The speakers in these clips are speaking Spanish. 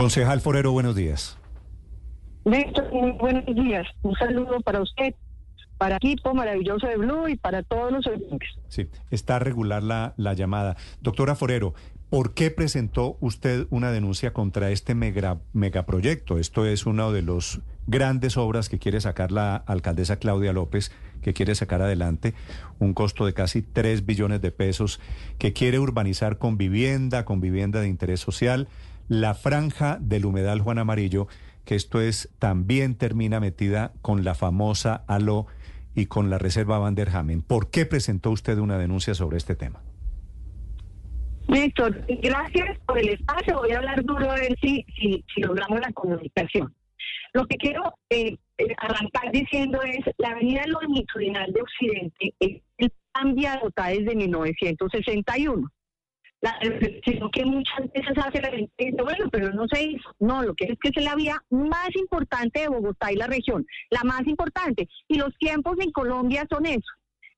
Concejal Forero, buenos días. Néstor, muy buenos días. Un saludo para usted, para equipo maravilloso de Blue y para todos los oyentes. Sí, está regular la, la llamada. Doctora Forero, ¿por qué presentó usted una denuncia contra este mega, megaproyecto? Esto es una de las grandes obras que quiere sacar la alcaldesa Claudia López, que quiere sacar adelante, un costo de casi 3 billones de pesos, que quiere urbanizar con vivienda, con vivienda de interés social, la franja del humedal Juan Amarillo, que esto es, también termina metida con la famosa ALO y con la reserva Van der Hamen. ¿Por qué presentó usted una denuncia sobre este tema? Néstor, gracias por el espacio. Voy a hablar duro a ver si, si, si logramos la comunicación. Lo que quiero eh, eh, arrancar diciendo es, la avenida longitudinal de Occidente es el desde 1961. La reflexión que muchas veces hace la gente dice, bueno, pero no se hizo. No, lo que es que es la vía más importante de Bogotá y la región, la más importante. Y los tiempos en Colombia son eso.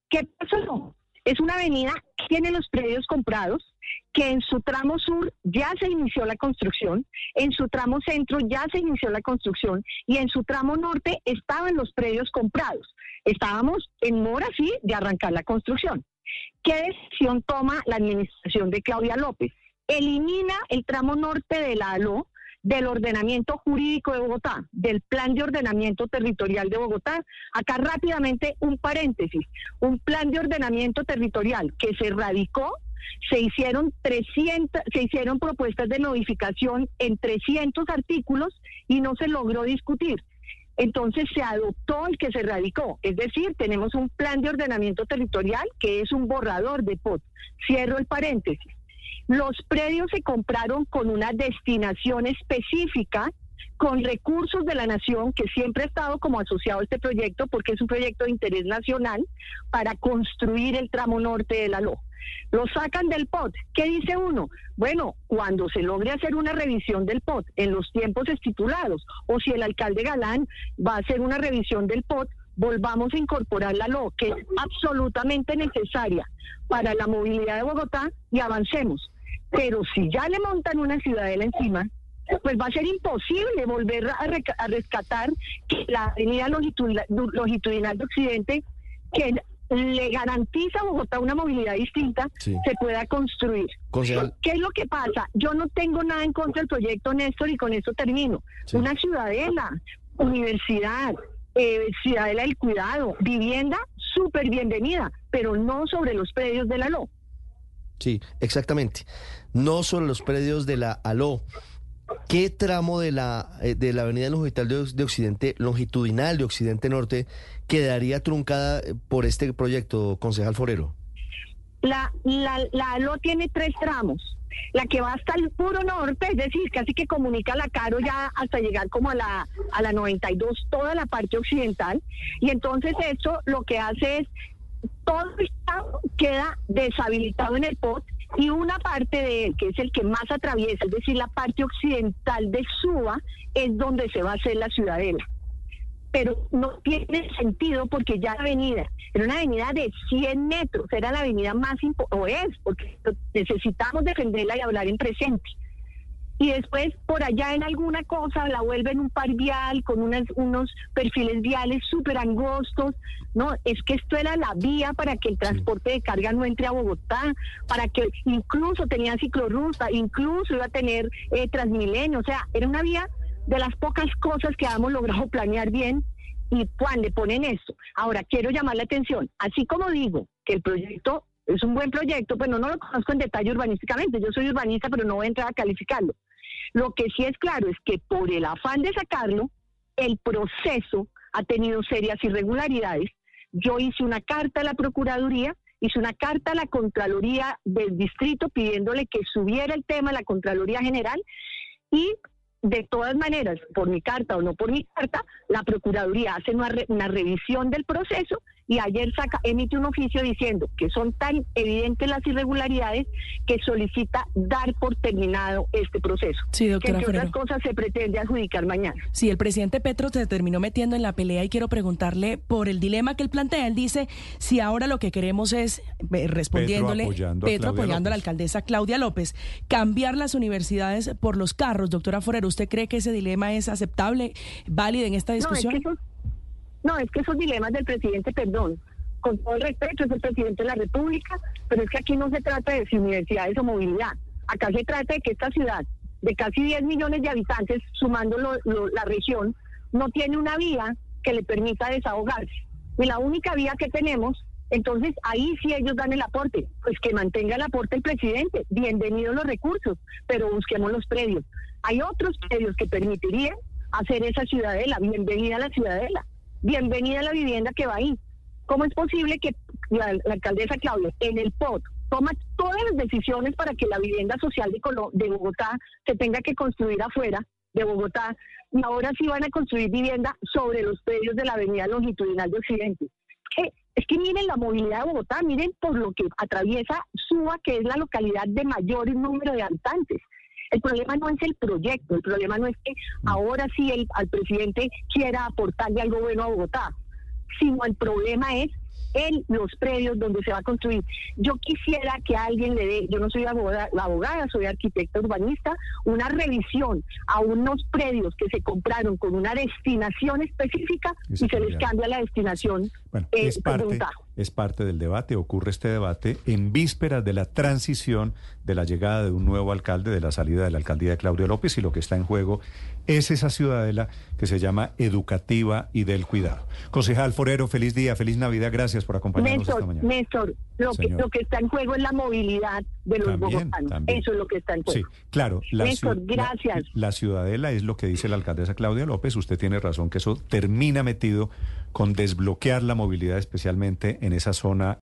¿Qué pasó? Es una avenida que tiene los predios comprados, que en su tramo sur ya se inició la construcción, en su tramo centro ya se inició la construcción y en su tramo norte estaban los predios comprados. Estábamos en mora, sí, de arrancar la construcción. ¿Qué decisión toma la administración de Claudia López? Elimina el tramo norte de la ALO del ordenamiento jurídico de Bogotá, del plan de ordenamiento territorial de Bogotá. Acá rápidamente un paréntesis, un plan de ordenamiento territorial que se radicó, se hicieron 300, se hicieron propuestas de modificación en 300 artículos y no se logró discutir. Entonces se adoptó el que se radicó, es decir, tenemos un plan de ordenamiento territorial que es un borrador de POT. Cierro el paréntesis. Los predios se compraron con una destinación específica, con recursos de la nación, que siempre ha estado como asociado a este proyecto, porque es un proyecto de interés nacional, para construir el tramo norte de la LO. Lo sacan del POT. ¿Qué dice uno? Bueno, cuando se logre hacer una revisión del POT en los tiempos estipulados, o si el alcalde Galán va a hacer una revisión del POT, volvamos a incorporar la LO, que es absolutamente necesaria para la movilidad de Bogotá y avancemos. Pero si ya le montan una ciudadela encima, pues va a ser imposible volver a, rescatar la avenida longitudinal, longitudinal de Occidente, que le garantiza a Bogotá una movilidad distinta, se pueda construir. ¿Qué es lo que pasa? Yo no tengo nada en contra del proyecto Néstor y con eso termino. Una ciudadela, universidad, eh, ciudadela del cuidado, vivienda, súper bienvenida, pero no sobre los predios de la LO. Sí, exactamente. No sobre los predios de la ALO. ¿Qué tramo de la, eh, de la avenida longitudinal de, Occidente, longitudinal de Occidente Norte, quedaría truncada eh, por este proyecto, concejal Forero? La, la, la ALO tiene tres tramos. La que va hasta el puro norte, es decir, casi que comunica la Caro ya hasta llegar como a la, a la 92, toda la parte occidental. Y entonces eso lo que hace es, todo el queda deshabilitado en el POT y una parte de él, que es el que más atraviesa, es decir, la parte occidental de Suba, es donde se va a hacer la ciudadela. Pero no tiene sentido porque ya la avenida era una avenida de 100 metros, era la avenida más importante, o es, porque necesitamos defenderla y hablar en presente y después por allá en alguna cosa la vuelven un par vial con unas, unos perfiles viales súper angostos. No, es que esto era la vía para que el transporte de carga no entre a Bogotá, para que incluso tenía ciclorruta, incluso iba a tener eh, Transmilenio, o sea, era una vía de las pocas cosas que habíamos logrado planear bien y cuando le ponen esto. Ahora, quiero llamar la atención, así como digo que el proyecto es un buen proyecto, pues no, no lo conozco en detalle urbanísticamente, yo soy urbanista, pero no voy a entrar a calificarlo. Lo que sí es claro es que por el afán de sacarlo, el proceso ha tenido serias irregularidades. Yo hice una carta a la Procuraduría, hice una carta a la Contraloría del Distrito pidiéndole que subiera el tema a la Contraloría General y de todas maneras, por mi carta o no por mi carta, la Procuraduría hace una, una revisión del proceso y ayer saca, emite un oficio diciendo que son tan evidentes las irregularidades que solicita dar por terminado este proceso. Sí, doctora que entre otras cosas se pretende adjudicar mañana. Sí, el presidente Petro se terminó metiendo en la pelea y quiero preguntarle por el dilema que él plantea. Él dice, si ahora lo que queremos es, eh, respondiéndole, Petro apoyando, a, la alcaldesa Claudia López, cambiar las universidades por los carros. Doctora Forero, ¿usted cree que ese dilema es aceptable, válido en esta discusión? No, es que esos dilemas del presidente, perdón, con todo el respeto, es el presidente de la República, pero es que aquí no se trata de si universidades o movilidad. Acá se trata de que esta ciudad, de casi 10 millones de habitantes, sumando la región, no tiene una vía que le permita desahogarse. Y la única vía que tenemos, entonces ahí sí ellos dan el aporte, pues que mantenga el aporte el presidente. Bienvenidos los recursos, pero busquemos los predios. Hay otros predios que permitirían hacer esa ciudadela. Bienvenida a la ciudadela bienvenida a la vivienda que va ahí. ¿Cómo es posible que la, alcaldesa Claudia en el POT toma todas las decisiones para que la vivienda social de, de Bogotá se tenga que construir afuera de Bogotá y ahora sí van a construir vivienda sobre los predios de la avenida longitudinal de Occidente? es que miren la movilidad de Bogotá, miren por lo que atraviesa Suba, que es la localidad de mayor número de habitantes. El problema no es el proyecto, el problema no es que mm. ahora sí el, al presidente quiera aportarle algo bueno a Bogotá, sino el problema es en los predios donde se va a construir. Yo quisiera que alguien le dé, yo no soy abogada, abogada, soy arquitecta urbanista, una revisión a unos predios que se compraron con una destinación específica y se, les cambia la destinación. Bueno, eh, es parte, es parte del debate, ocurre este debate en vísperas de la transición de la llegada de un nuevo alcalde, de la salida de la alcaldía de Claudio López y lo que está en juego es esa ciudadela que se llama educativa y del cuidado. Concejal Forero, feliz día, feliz Navidad, gracias por acompañarnos esta mañana. Néstor, lo que, lo que está en juego es la movilidad de los bogotanos, eso es lo que está en juego. Sí, claro. La Néstor, gracias. La, la ciudadela es lo que dice la alcaldesa Claudia López, usted tiene razón que eso termina metido con desbloquear la movilidad especialmente en esa zona